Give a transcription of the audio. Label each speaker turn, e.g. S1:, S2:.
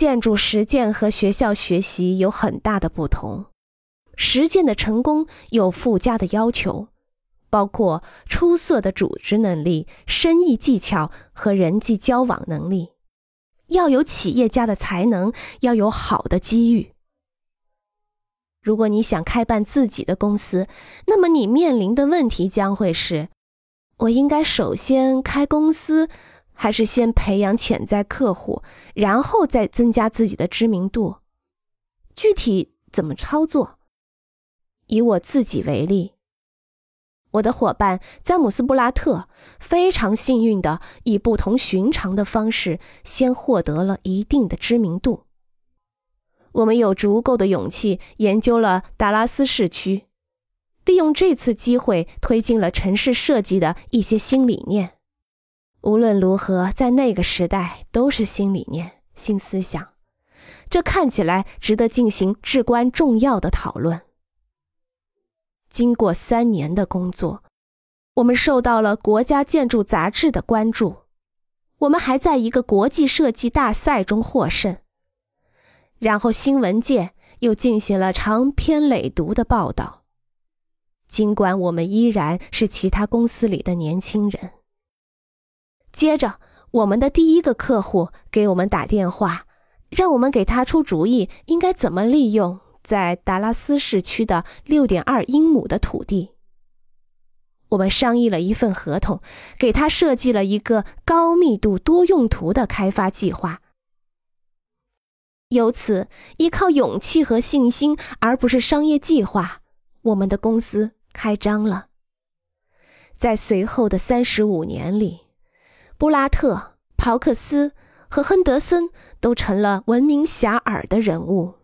S1: 建筑实践和学校学习有很大的不同。实践的成功有附加的要求，包括出色的组织能力、生意技巧和人际交往能力，要有企业家的才能，要有好的机遇。如果你想开办自己的公司，那么你面临的问题将会是：我应该首先开公司，还是先培养潜在客户，然后再增加自己的知名度？具体怎么操作？以我自己为例，我的伙伴詹姆斯·布拉特非常幸运的以不同寻常的方式，先获得了一定的知名度。我们有足够的勇气研究了达拉斯市区，利用这次机会推进了城市设计的一些新理念。无论如何，在那个时代都是新理念、新思想，这看起来值得进行至关重要的讨论。经过三年的工作，我们受到了国家建筑杂志的关注，我们还在一个国际设计大赛中获胜。然后新闻界又进行了长篇累牍的报道。尽管我们依然是其他公司里的年轻人。接着，我们的第一个客户给我们打电话，让我们给他出主意，应该怎么利用在达拉斯市区的六点二英亩的土地。我们商议了一份合同，给他设计了一个高密度多用途的开发计划。由此，依靠勇气和信心，而不是商业计划，我们的公司开张了。在随后的三十五年里，布拉特、鲍克斯和亨德森都成了闻名遐迩的人物。